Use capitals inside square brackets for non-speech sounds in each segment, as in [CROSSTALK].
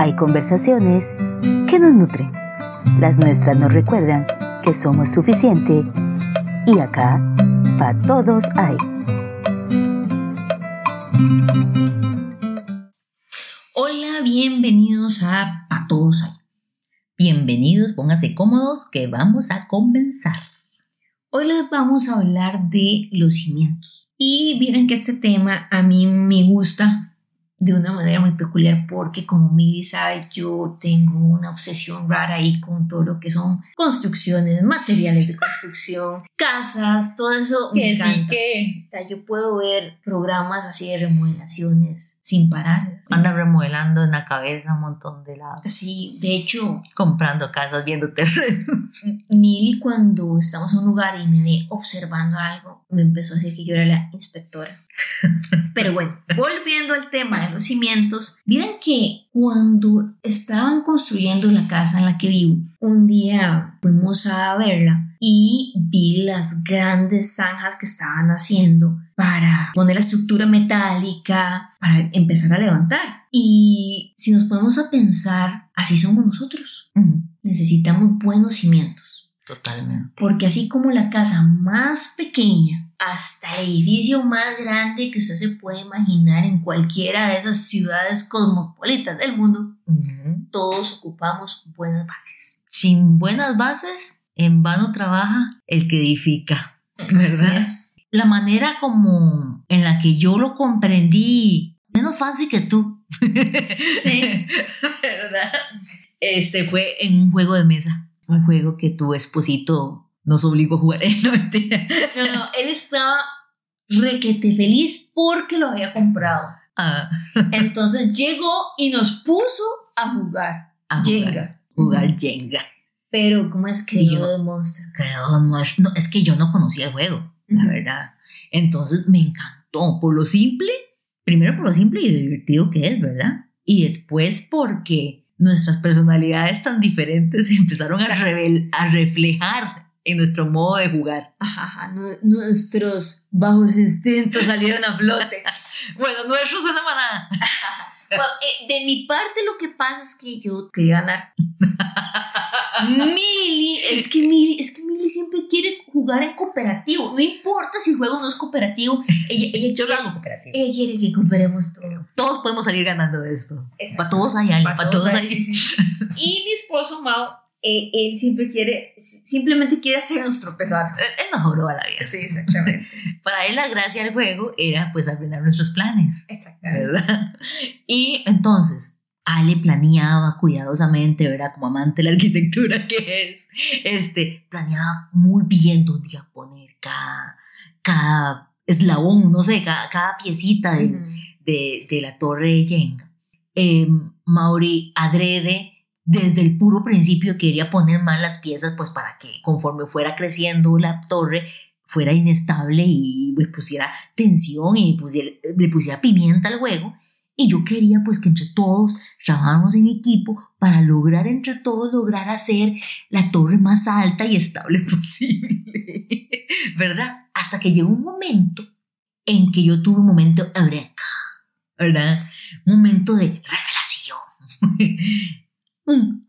Hay conversaciones que nos nutren. Las nuestras nos recuerdan que somos suficiente y acá, para todos hay. Hola, bienvenidos a Pa Todos Hay. Bienvenidos, pónganse cómodos que vamos a comenzar. Hoy les vamos a hablar de los cimientos. Y miren que este tema a mí me gusta de una manera muy peculiar porque como Milly sabe yo tengo una obsesión rara ahí con todo lo que son construcciones, materiales de construcción, casas, todo eso me Que sí, encanta. que. O sea, yo puedo ver programas así de remodelaciones sin parar. Anda remodelando en la cabeza un montón de lados. Sí, de hecho, Comprando casas, viendo terrenos. Milly cuando estamos en un lugar y me ve observando algo, me empezó a decir que yo era la inspectora. [LAUGHS] Pero bueno, volviendo al tema de los cimientos, miren que cuando estaban construyendo la casa en la que vivo, un día fuimos a verla y vi las grandes zanjas que estaban haciendo para poner la estructura metálica, para empezar a levantar. Y si nos ponemos a pensar, así somos nosotros. Necesitamos buenos cimientos. Totalmente. Porque así como la casa más pequeña hasta el edificio más grande que usted se puede imaginar en cualquiera de esas ciudades cosmopolitas del mundo, Ujú. todos ocupamos buenas bases. Sin buenas bases, en vano trabaja el que edifica. ¿Verdad? Así es. La manera como en la que yo lo comprendí, menos fancy que tú. Sí. [LAUGHS] ¿Verdad? Este fue en un juego de mesa. Un juego que tu esposito nos obligó a jugar. [LAUGHS] No, mentira. No, no, él estaba requete feliz porque lo había comprado. Ah, Entonces llegó y nos puso a jugar a jugar, Jenga. Jugar Jenga. Pero, ¿cómo es que yo yo- de monstruo? Creo, no, es- no, es que yo no conocía el juego, la verdad. Entonces me encantó por lo simple, primero por lo simple y divertido que es, ¿verdad? Y después porque nuestras personalidades tan diferentes empezaron a, revel- a reflejar en nuestro modo de jugar. Ajá, ajá, nu- nuestros bajos instintos salieron a flote. [LAUGHS] Bueno, nuestro suena maná. Bueno, eh, de mi parte lo que pasa es que yo quería ganar. [LAUGHS] Mili, es que Mili, es que Mili siempre quiere jugar en cooperativo. No importa si el juego no es cooperativo. Ella, ella, Yo lo quiere, hago cooperativo. ella quiere que cooperemos todos. Todos podemos salir ganando de esto. Exacto. Para todos hay algo, para todos hay. sí, sí. [LAUGHS] Y mi esposo Mao, eh, él siempre quiere, simplemente quiere hacernos tropezar. Él nos joroba la vida. Sí, exactamente. [LAUGHS] Para él la gracia del juego era pues arruinar nuestros planes. Exactamente. ¿verdad? Y entonces, Ale planeaba cuidadosamente, ¿verdad? Como amante de la arquitectura [LAUGHS] que es, este, planeaba muy bien dónde iba a poner cada, cada eslabón, no sé, cada, cada piecita de, de la torre de Jenga. Eh, Mauri adrede desde el puro principio quería poner más las piezas, pues para que conforme fuera creciendo la torre fuera inestable y pues, pusiera tensión y pusiera- le pusiera pimienta al juego. Y yo quería pues que entre todos trabajáramos en equipo para lograr entre todos lograr hacer la torre más alta y estable [LAUGHS] posible. ¿Verdad? Hasta que llegó un momento en que yo tuve un momento eureka, ¿verdad? Un momento de revelación. [LAUGHS] un.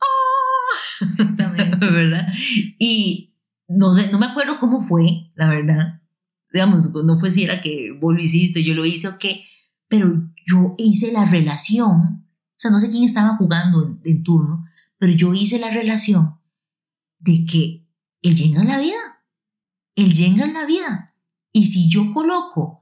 Exactamente. [LAUGHS] ¿verdad? Y no sé, no me acuerdo cómo fue, la verdad. Digamos, no fue si era que vos lo hiciste, yo lo hice o qué, pero yo hice la relación, o sea, no sé quién estaba jugando en, en turno, pero yo hice la relación de que el Jenga es la vida, el Jenga es la vida. Y si yo coloco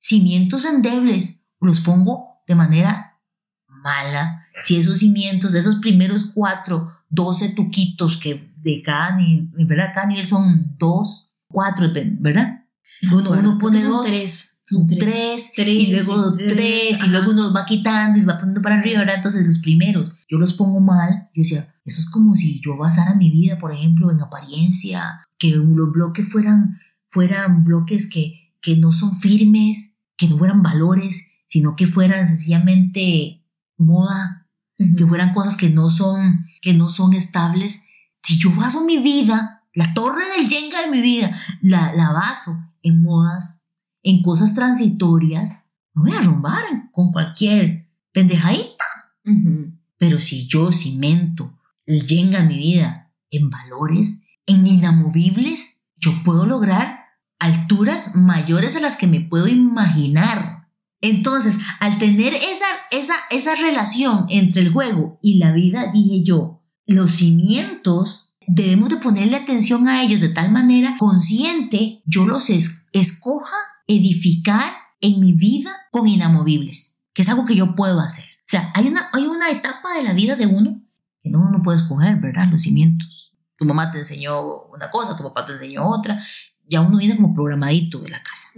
cimientos endebles, los pongo de manera mala, si esos cimientos, esos primeros cuatro, 12 tuquitos que de cada nivel, ¿verdad? Cada nivel son dos, cuatro, ¿verdad? Uno, Bueno, uno pone dos, tres. Son tres. y luego tres, tres, y ajá. luego uno los va quitando y va poniendo para arriba, ¿verdad? Entonces los primeros, yo los pongo mal, yo decía, eso es como si yo basara mi vida, por ejemplo, en apariencia, que los bloques fueran, fueran bloques que, que no son firmes, que no fueran valores, sino que fueran sencillamente moda, que fueran cosas que no son, que no son estables. Si yo baso mi vida, la torre del Jenga de mi vida, la, la baso en modas, en cosas transitorias, me voy a romper con cualquier pendejadita. Ujú. Pero si yo cimento el yenga en mi vida en valores, en inamovibles, yo puedo lograr alturas mayores a las que me puedo imaginar. Entonces, al tener esa, esa, esa relación entre el juego y la vida, dije yo, los cimientos debemos de ponerle atención a ellos de tal manera consciente, yo los escoja edificar en mi vida con inamovibles, que es algo que yo puedo hacer. O sea, hay una, hay una etapa de la vida de uno que no uno puede escoger, ¿verdad? Los cimientos. Tu mamá te enseñó una cosa, tu papá te enseñó otra. Ya uno viene como programadito de la casa.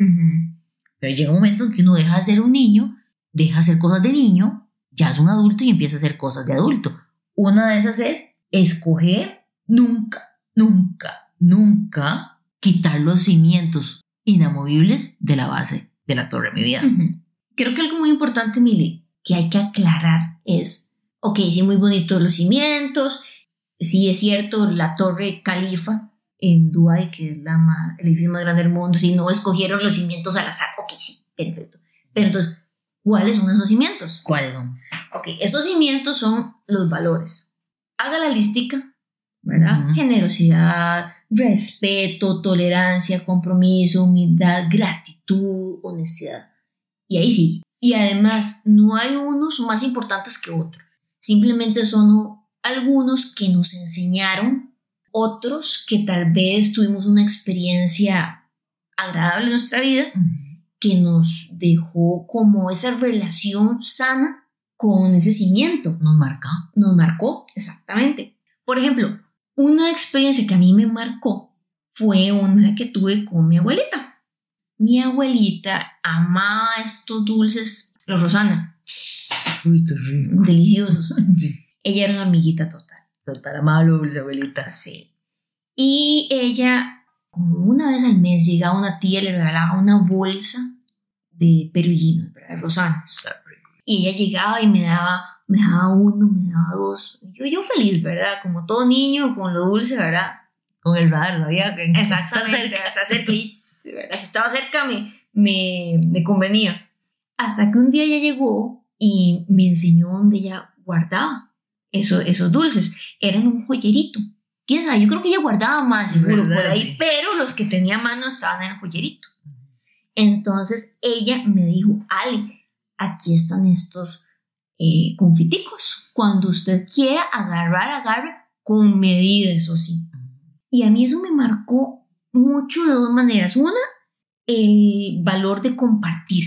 Pero llega un momento en que uno deja de ser un niño, deja de hacer cosas de niño, ya es un adulto y empieza a hacer cosas de adulto. Una de esas es escoger nunca, nunca, nunca quitar los cimientos inamovibles de la base de la torre de mi vida. Creo que algo muy importante, Mili, que hay que aclarar es, ok, sí, muy bonito los cimientos, sí es cierto, la torre califa en Dubái, que es la el edificio más grande del mundo, si no escogieron los cimientos al azar, ok, sí, perfecto. Pero entonces, ¿cuáles son esos cimientos? ¿Cuáles son? Ok, esos cimientos son los valores. Haga la listica, ¿verdad? Generosidad, respeto, tolerancia, compromiso, humildad, gratitud, honestidad. Y ahí sí. Y además, no hay unos más importantes que otros. Simplemente son algunos que nos enseñaron, otros que tal vez tuvimos una experiencia agradable en nuestra vida, que nos dejó como esa relación sana con ese cimiento. Nos marcó. Nos marcó, exactamente. Por ejemplo, una experiencia que a mí me marcó fue una que tuve con mi abuelita. Mi abuelita amaba estos dulces, los Rosana. Uy, qué rico. Deliciosos. [LAUGHS] Ella era una hormiguita total. Total, amable, dulce abuelita. Sí. Y ella, como una vez al mes, llegaba una tía y le regalaba una bolsa de perullinos, ¿verdad? De rosanas. Y ella llegaba y me daba, me daba uno, me daba dos. Yo, yo feliz, ¿verdad? Como todo niño con lo dulce, ¿verdad? Con el radar, sabía que Exactamente, está cerca. ¿verdad? Si estaba cerca me, me, me convenía. Hasta que un día ella llegó y me enseñó dónde ella guardaba esos dulces. Eran un joyerito. ¿Quién sabe? Yo creo que ella guardaba más, seguro, por ahí, pero los que tenía manos estaban en el joyerito. Entonces ella me dijo, Ale, aquí están estos eh, confiticos. Cuando usted quiera agarrar, agarre con medida, eso sí. Y a mí eso me marcó mucho de dos maneras. Una, el valor de compartir.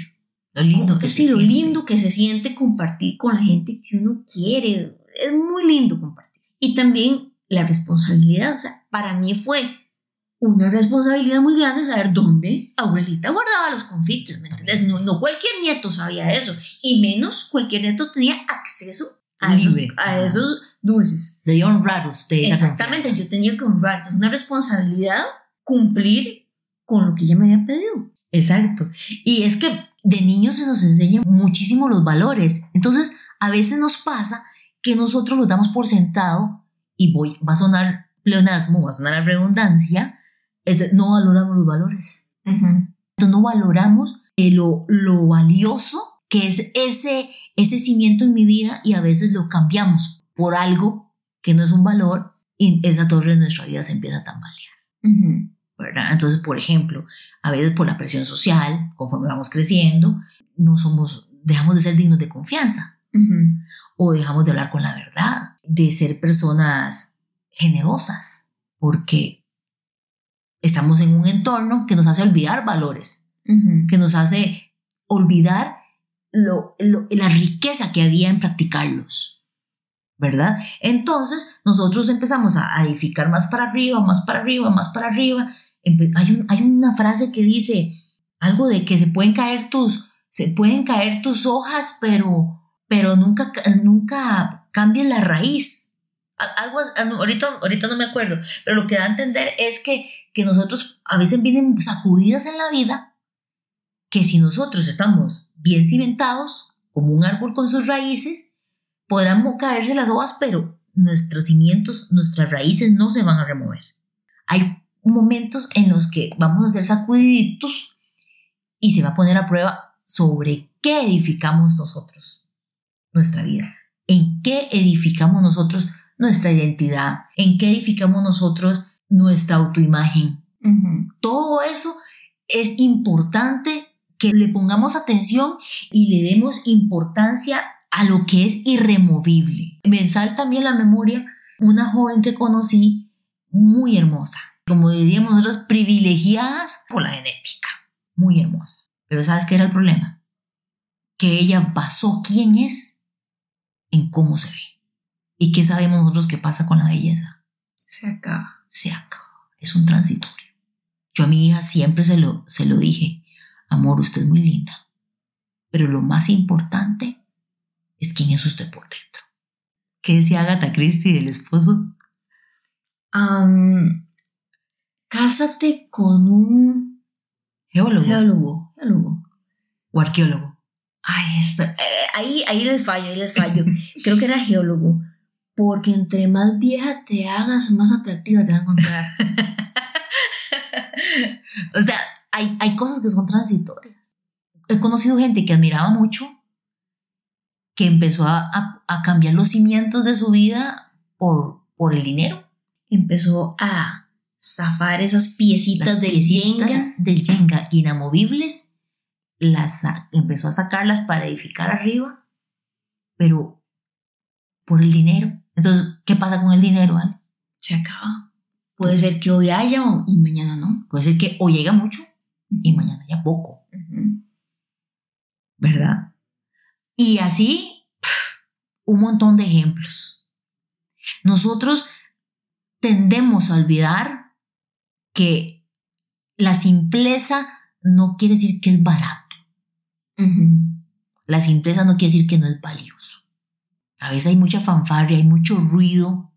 Lo lindo que sí, lo lindo que se siente compartir con la gente que uno quiere, es muy lindo compartir. Y también la responsabilidad, o sea, para mí fue una responsabilidad muy grande saber dónde abuelita guardaba los confites, ¿me entiendes? No, no cualquier nieto sabía eso, y menos cualquier nieto tenía acceso a, esos, a esos dulces. De honrar usted. Exactamente, yo tenía que honrar. Es una responsabilidad cumplir con lo que ella me había pedido. Exacto. Y es que de niños se nos enseñan muchísimo los valores. Entonces, a veces nos pasa que nosotros los damos por sentado y voy, va a sonar pleonasmo, va a sonar a redundancia, es, no valoramos los valores. Entonces no valoramos eh, lo, lo valioso que es ese, ese cimiento en mi vida y a veces lo cambiamos por algo que no es un valor y esa torre de nuestra vida se empieza a tambalear. ¿verdad? Entonces, por ejemplo, a veces por la presión social, conforme vamos creciendo, no somos, dejamos de ser dignos de confianza o dejamos de hablar con la verdad, de ser personas generosas, porque estamos en un entorno que nos hace olvidar valores, que nos hace olvidar lo, la riqueza que había en practicarlos, ¿verdad? Entonces nosotros empezamos a, edificar más para arriba, más para arriba, más para arriba. Hay, hay una frase que dice algo de que se pueden caer tus, se pueden caer tus hojas, pero pero nunca, nunca cambia la raíz. Algo, ahorita, ahorita no me acuerdo, pero lo que da a entender es que, que nosotros a veces vienen sacudidas en la vida, que si nosotros estamos bien cimentados, como un árbol con sus raíces, podrán caerse las hojas, pero nuestros cimientos, nuestras raíces no se van a remover. Hay momentos en los que vamos a ser sacudiditos y se va a poner a prueba sobre qué edificamos nosotros nuestra vida. ¿En qué edificamos nosotros nuestra identidad? ¿En qué edificamos nosotros nuestra autoimagen? Todo eso es importante que le pongamos atención y le demos importancia a lo que es irremovible. Me salta también la memoria una joven que conocí muy hermosa, como diríamos nosotros, privilegiadas por la genética, muy hermosa. Pero ¿sabes qué era el problema? Que ella basó quién es en cómo se ve. ¿Y qué sabemos nosotros que pasa con la belleza? Se acaba. Se acaba. Es un transitorio. Yo a mi hija siempre se lo, se lo dije, amor, usted es muy linda, pero lo más importante es quién es usted por dentro. ¿Qué decía Agatha Christie del esposo? cásate con un geólogo. Geólogo, geólogo. O arqueólogo. Ay, esto, eh, ahí, ahí les fallo, ahí les fallo. [LAUGHS] Creo que era geólogo. Porque entre más vieja te hagas, más atractiva te van a encontrar. [LAUGHS] o sea, hay, hay cosas que son transitorias. He conocido gente que admiraba mucho, que empezó a, a, cambiar los cimientos de su vida por, por el dinero. Empezó a zafar esas piecitas, del Jenga. del Jenga inamovibles, las empezó a sacarlas para edificar arriba, pero por el dinero. Entonces, ¿qué pasa con el dinero, Al? Se acaba. Puede ser que hoy haya y mañana no. Puede ser que hoy llega mucho y mañana haya poco. ¿Verdad? Y así, un montón de ejemplos. Nosotros tendemos a olvidar que la simpleza no quiere decir que es barato. La simpleza no quiere decir que no es valioso. A veces hay mucha fanfarria, hay mucho ruido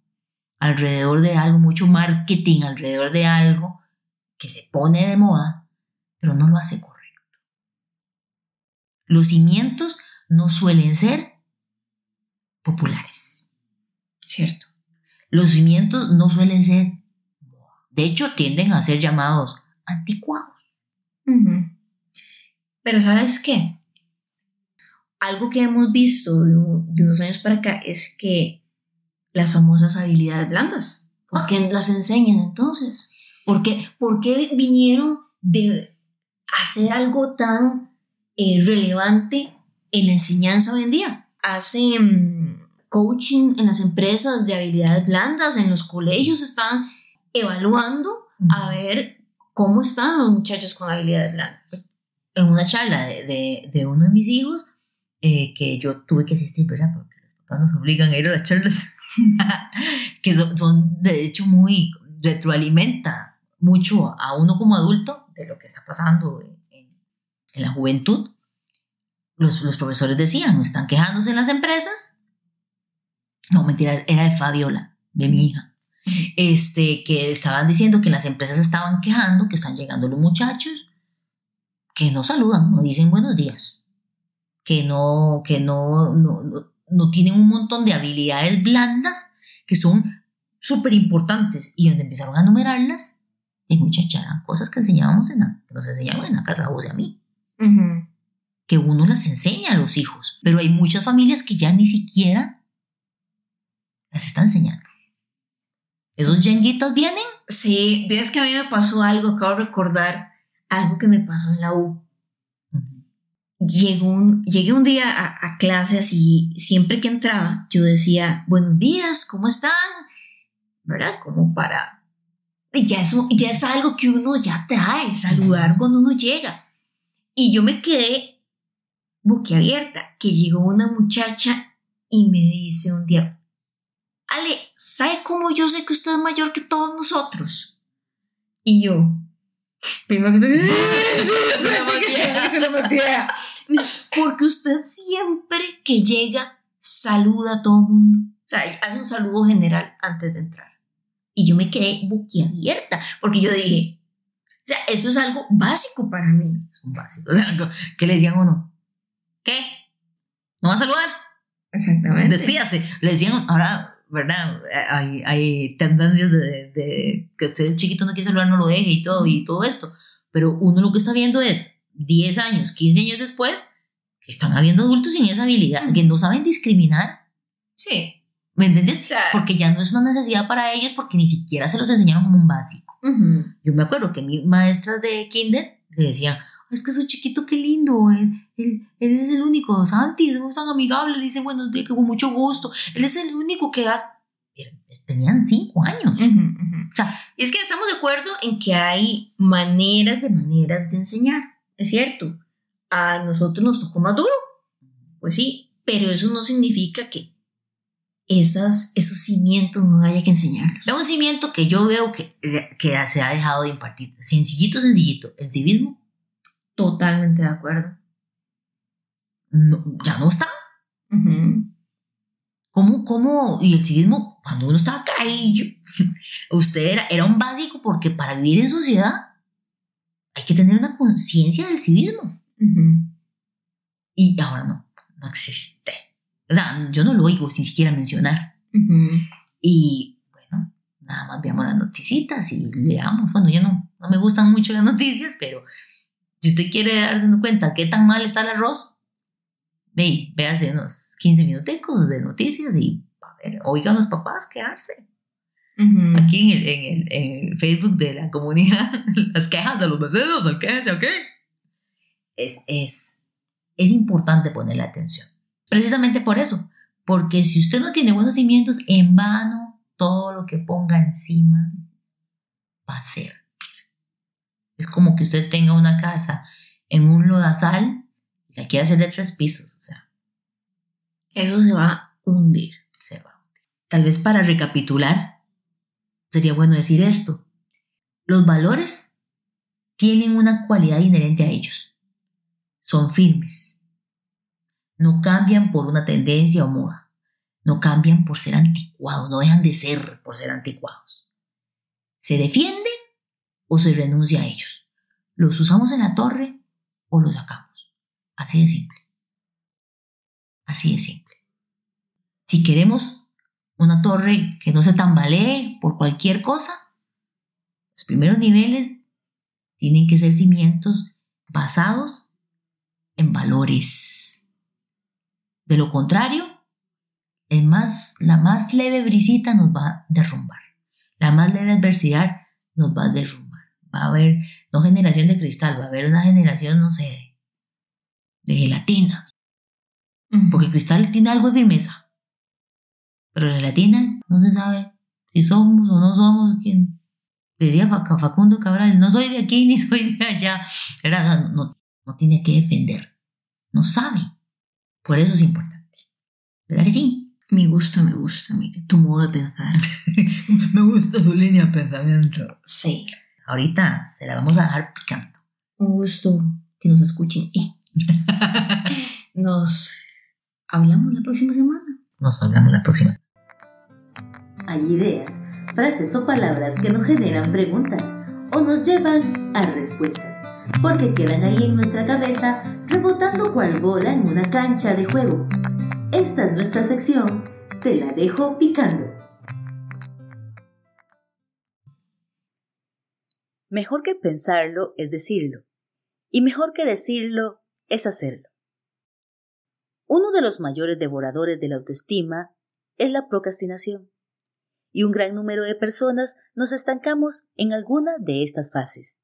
alrededor de algo, mucho marketing alrededor de algo que se pone de moda, pero no lo hace correcto. Los cimientos no suelen ser populares. Cierto. Los cimientos no suelen ser, de hecho, tienden a ser llamados anticuados. Pero ¿sabes qué? Algo que hemos visto de, unos años para acá es que las famosas habilidades blandas, ¿por qué las enseñan entonces? ¿Por qué, ¿Por qué vinieron de hacer algo tan eh, relevante en la enseñanza hoy en día. Hacen coaching en las empresas de habilidades blandas, en los colegios están evaluando a ver cómo están los muchachos con habilidades blandas. En una charla de, de, uno de mis hijos, eh, que yo tuve que asistir, ¿verdad? Porque los papás nos obligan a ir a las charlas, [LAUGHS] que son, de hecho muy, retroalimenta mucho a uno como adulto de lo que está pasando en, en la juventud los, los profesores decían, están quejándose en las empresas. No, mentira, era de Fabiola, de mi hija. Este, que estaban diciendo que las empresas estaban quejando, que están llegando los muchachos, que no saludan, no dicen buenos días, que no, que no, no, no, tienen un montón de habilidades blandas que son súper importantes. Y donde empezaron a numerarlas, y muchachas, cosas que enseñábamos en la, que nos enseñaban en la casa, vos y a mí que uno las enseña a los hijos, pero hay muchas familias que ya ni siquiera las están enseñando. ¿Esos yenguitos vienen? Sí, ves que a mí me pasó algo, acabo de recordar algo que me pasó en la U. un, llegué un día a, a, clases y siempre que entraba yo decía, buenos días, ¿cómo están? ¿Verdad? Como para... Ya, eso, ya es algo que uno ya trae, saludar cuando uno llega. Y yo me quedé boquiabierta, que llegó una muchacha y me dice un día, Ale, ¿sabe cómo yo sé que usted es mayor que todos nosotros? Y yo, [LAUGHS] primero que [LAUGHS] [LAUGHS] porque usted siempre que llega saluda a todo el mundo. O sea, hace un saludo general antes de entrar. Y yo me quedé boquiabierta, porque yo dije, o sea, eso es algo básico para mí. Es un básico. ¿Qué le decían uno? ¿Qué? ¿No va a saludar? Exactamente. Despídase. Le decían, ahora, ¿verdad? Hay, hay tendencias de, que usted el chiquito no quiere saludar, no lo deje y todo, y todo esto. Pero uno lo que está viendo es 10 años, 15 años después, que están habiendo adultos sin esa habilidad, que no saben discriminar Sí. ¿Me entiendes? O sea, Porque ya no es una necesidad para ellos porque ni siquiera se los enseñaron como un básico. ujú, Yo me acuerdo que mi maestra de kinder le decían, es que su chiquito qué lindo, él, él, él es el único, Santi, es tan amigable, le dice buenos días, que con mucho gusto, él es el único que hace... Pero Tenían cinco años. ujú, ujú. O sea, Y es que estamos de acuerdo en que hay maneras de maneras de enseñar. Es cierto. A nosotros nos tocó más duro. Pues sí. Pero eso no significa que esas, esos cimientos no haya que enseñarlos. es un cimiento que yo veo que, que se ha dejado de impartir. Sencillito, sencillito. El civismo Totalmente de acuerdo. no- ya no está. Ujú. ¿Cómo, cómo? Y el civismo, cuando uno estaba caillo, [LAUGHS] usted era, era un básico porque para vivir en sociedad que tener una conciencia del civismo. Ujú. Y ahora no, no existe. O sea, yo no lo oigo ni siquiera mencionar. Y bueno, nada más veamos las noticitas y leamos. Bueno, yo no, no me gustan mucho las noticias, pero si usted quiere darse cuenta qué tan mal está el arroz, ve, véase unos 15 minuticos de noticias y a ver, oigan los papás quedarse. Ujú. Aquí en el, en, el, en el Facebook de la comunidad, [LAUGHS] las quejas de los vecinos, el quéjense, ¿ok? Es, es, es importante ponerle atención. Precisamente por eso, porque si usted no tiene buenos cimientos, en vano todo lo que ponga encima va a ser. Es como que usted tenga una casa en un lodazal y la quiere hacer de tres pisos, o sea, Eso se va a hundir. se va. Tal vez para recapitular, sería bueno decir esto. Los valores tienen una cualidad inherente a ellos. Son firmes. No cambian por una tendencia o moda. No cambian por ser anticuados. No dejan de ser por ser anticuados. Se defienden o se renuncia a ellos. Los usamos en la torre o los sacamos. Así de simple. Así de simple. Si queremos una torre que no se tambalee por cualquier cosa, los primeros niveles tienen que ser cimientos basados en valores. De lo contrario, el más, la más leve brisita nos va a derrumbar. La más leve adversidad nos va a derrumbar. Va a haber, no generación de cristal, va a haber una generación, no sé, de gelatina. Porque el cristal tiene algo de firmeza. Pero la gelatina no se sabe si somos o no somos quien. Diría Fac- Facundo Cabral, no soy de aquí [LAUGHS] ni soy de allá. Era, no, no, no tiene que defender. No sabe. Por eso es importante. ¿Verdad que sí? Me gusta, me gusta, mire, tu modo de pensar. [LAUGHS] Me gusta su línea de pensamiento. Sí. Ahorita se la vamos a dejar picando. Un gusto que nos escuchen y [LAUGHS] nos hablamos la próxima semana. Nos hablamos la próxima. Hay ideas, frases o palabras que nos generan preguntas o nos llevan a respuestas, porque quedan ahí en nuestra cabeza rebotando cual bola en una cancha de juego. Esta es nuestra sección, te la dejo picando. Mejor que pensarlo es decirlo, y mejor que decirlo es hacerlo. Uno de los mayores devoradores de la autoestima es la procrastinación y un gran número de personas nos estancamos en alguna de estas fases.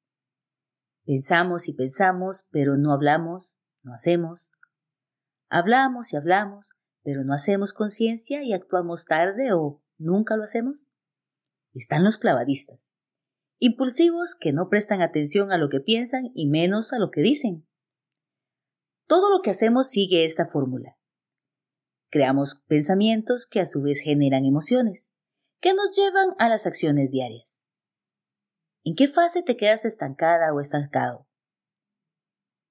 Pensamos y pensamos, pero no hablamos, no hacemos. Hablamos y hablamos, pero no hacemos conciencia y actuamos tarde o nunca lo hacemos. Están los clavadistas, impulsivos que no prestan atención a lo que piensan y menos a lo que dicen. Todo lo que hacemos sigue esta fórmula. Creamos pensamientos que a su vez generan emociones que nos llevan a las acciones diarias. ¿En qué fase te quedas estancada o estancado?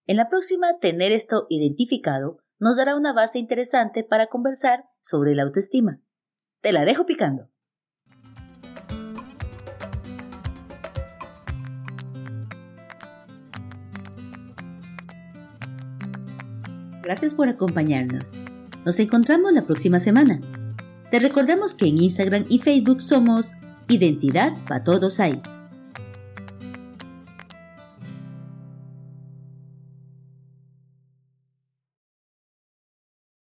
En la próxima, tener esto identificado nos dará una base interesante para conversar sobre la autoestima. Te la dejo picando. Gracias por acompañarnos. Nos encontramos la próxima semana. Te recordamos que en Instagram y Facebook somos Identidad para Todos Hay.